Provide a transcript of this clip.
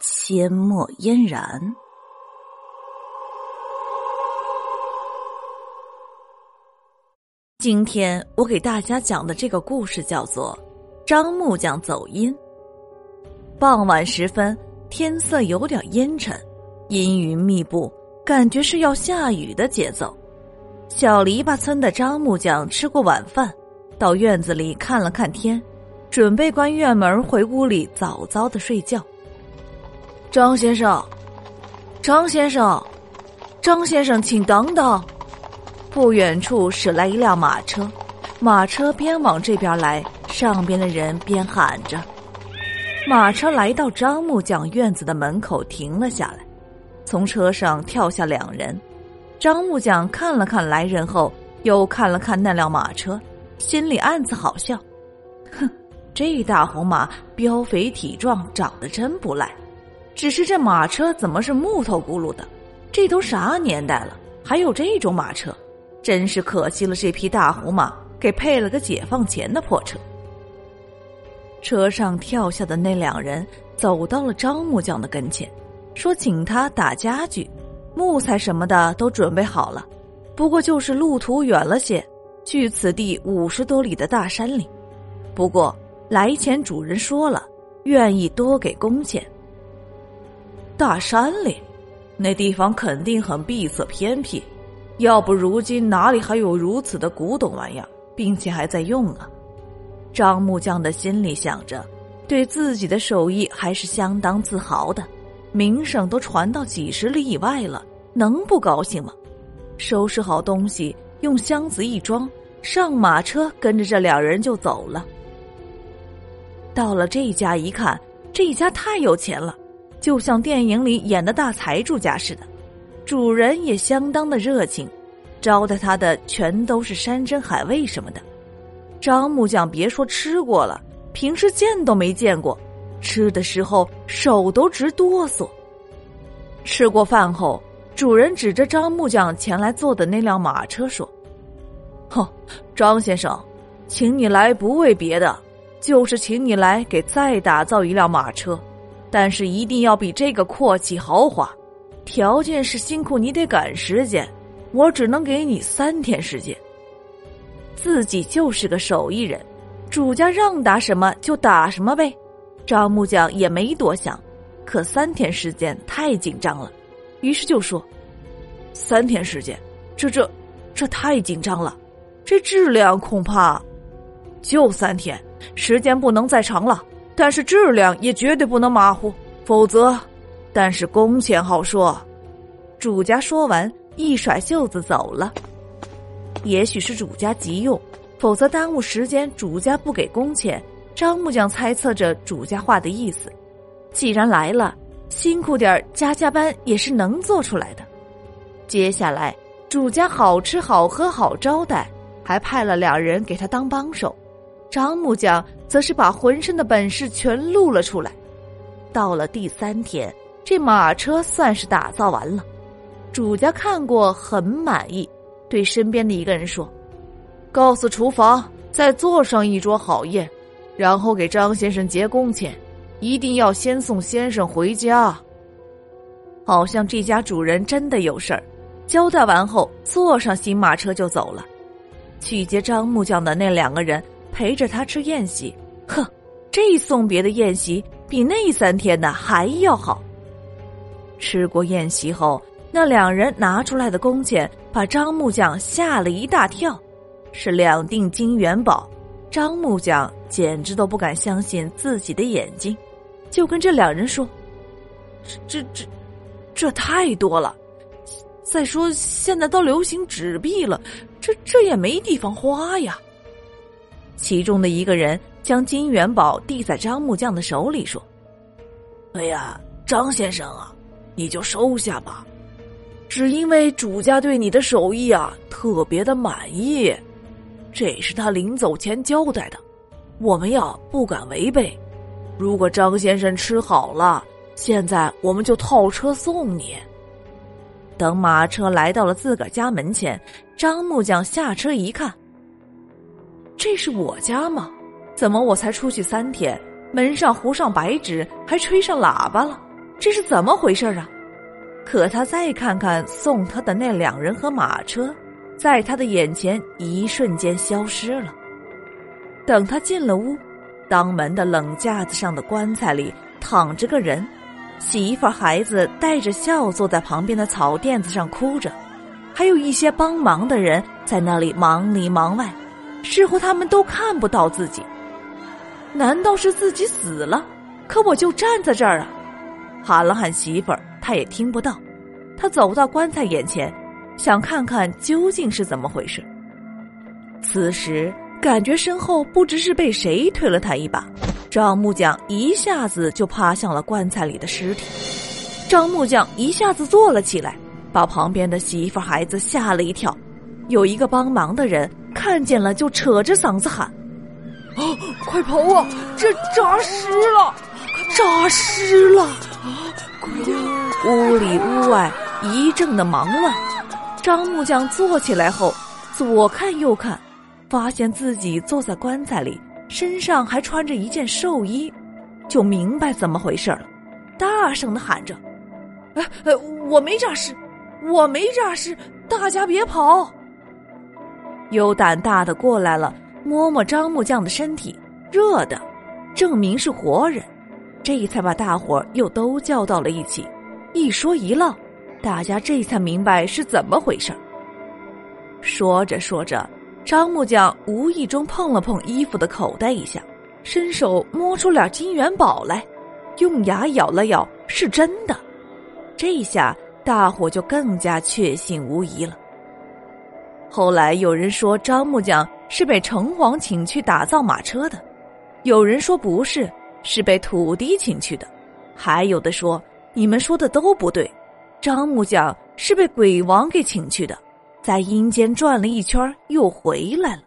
阡陌嫣然。今天我给大家讲的这个故事叫做《张木匠走阴》。傍晚时分，天色有点阴沉，阴云密布。感觉是要下雨的节奏。小篱笆村的张木匠吃过晚饭，到院子里看了看天，准备关院门回屋里早早的睡觉。张先生，张先生，张先生，请等等！不远处驶来一辆马车，马车边往这边来，上边的人边喊着。马车来到张木匠院子的门口停了下来。从车上跳下两人，张木匠看了看来人后，又看了看那辆马车，心里暗自好笑。哼，这大红马膘肥体壮，长得真不赖。只是这马车怎么是木头轱辘的？这都啥年代了，还有这种马车？真是可惜了这匹大红马，给配了个解放前的破车。车上跳下的那两人走到了张木匠的跟前。说请他打家具，木材什么的都准备好了，不过就是路途远了些，距此地五十多里的大山里。不过来前主人说了，愿意多给工钱。大山里，那地方肯定很闭塞偏僻，要不如今哪里还有如此的古董玩意儿，并且还在用啊？张木匠的心里想着，对自己的手艺还是相当自豪的。名声都传到几十里以外了，能不高兴吗？收拾好东西，用箱子一装，上马车，跟着这两人就走了。到了这家一看，这家太有钱了，就像电影里演的大财主家似的。主人也相当的热情，招待他的全都是山珍海味什么的。张木匠别说吃过了，平时见都没见过。吃的时候手都直哆嗦。吃过饭后，主人指着张木匠前来坐的那辆马车说：“哼，张先生，请你来不为别的，就是请你来给再打造一辆马车，但是一定要比这个阔气豪华。条件是辛苦你得赶时间，我只能给你三天时间。自己就是个手艺人，主家让打什么就打什么呗。”张木匠也没多想，可三天时间太紧张了，于是就说：“三天时间，这这这太紧张了，这质量恐怕就三天，时间不能再长了。但是质量也绝对不能马虎，否则……但是工钱好说。”主家说完，一甩袖子走了。也许是主家急用，否则耽误时间，主家不给工钱。张木匠猜测着主家话的意思，既然来了，辛苦点加加班也是能做出来的。接下来，主家好吃好喝好招待，还派了两人给他当帮手。张木匠则是把浑身的本事全露了出来。到了第三天，这马车算是打造完了，主家看过很满意，对身边的一个人说：“告诉厨房再做上一桌好宴。”然后给张先生结工钱，一定要先送先生回家。好像这家主人真的有事儿，交代完后坐上新马车就走了。去接张木匠的那两个人陪着他吃宴席，哼，这送别的宴席比那三天的还要好。吃过宴席后，那两人拿出来的工钱把张木匠吓了一大跳，是两锭金元宝。张木匠简直都不敢相信自己的眼睛，就跟这两人说：“这、这、这，这太多了。再说现在都流行纸币了，这、这也没地方花呀。”其中的一个人将金元宝递在张木匠的手里，说：“哎呀，张先生啊，你就收下吧，只因为主家对你的手艺啊特别的满意，这是他临走前交代的，我们呀不敢违背。如果张先生吃好了，现在我们就套车送你。等马车来到了自个儿家门前，张木匠下车一看，这是我家吗？怎么我才出去三天，门上糊上白纸，还吹上喇叭了？这是怎么回事啊？可他再看看送他的那两人和马车，在他的眼前一瞬间消失了。等他进了屋。当门的冷架子上的棺材里躺着个人，媳妇孩子带着笑坐在旁边的草垫子上哭着，还有一些帮忙的人在那里忙里忙外，似乎他们都看不到自己。难道是自己死了？可我就站在这儿啊！喊了喊媳妇儿，他也听不到。他走到棺材眼前，想看看究竟是怎么回事。此时。感觉身后不知是被谁推了他一把，张木匠一下子就趴向了棺材里的尸体。张木匠一下子坐了起来，把旁边的媳妇孩子吓了一跳。有一个帮忙的人看见了，就扯着嗓子喊：“啊，快跑啊！这诈尸了，诈尸了！”屋里屋外一阵的忙乱。张木匠坐起来后，左看右看。发现自己坐在棺材里，身上还穿着一件寿衣，就明白怎么回事了，大声的喊着：“哎哎，我没诈尸，我没诈尸，大家别跑！”有胆大的过来了，摸摸张木匠的身体，热的，证明是活人，这才把大伙又都叫到了一起，一说一唠，大家这才明白是怎么回事说着说着。张木匠无意中碰了碰衣服的口袋一下，伸手摸出俩金元宝来，用牙咬了咬，是真的。这下大伙就更加确信无疑了。后来有人说张木匠是被城隍请去打造马车的，有人说不是，是被土地请去的，还有的说你们说的都不对，张木匠是被鬼王给请去的。在阴间转了一圈，又回来了。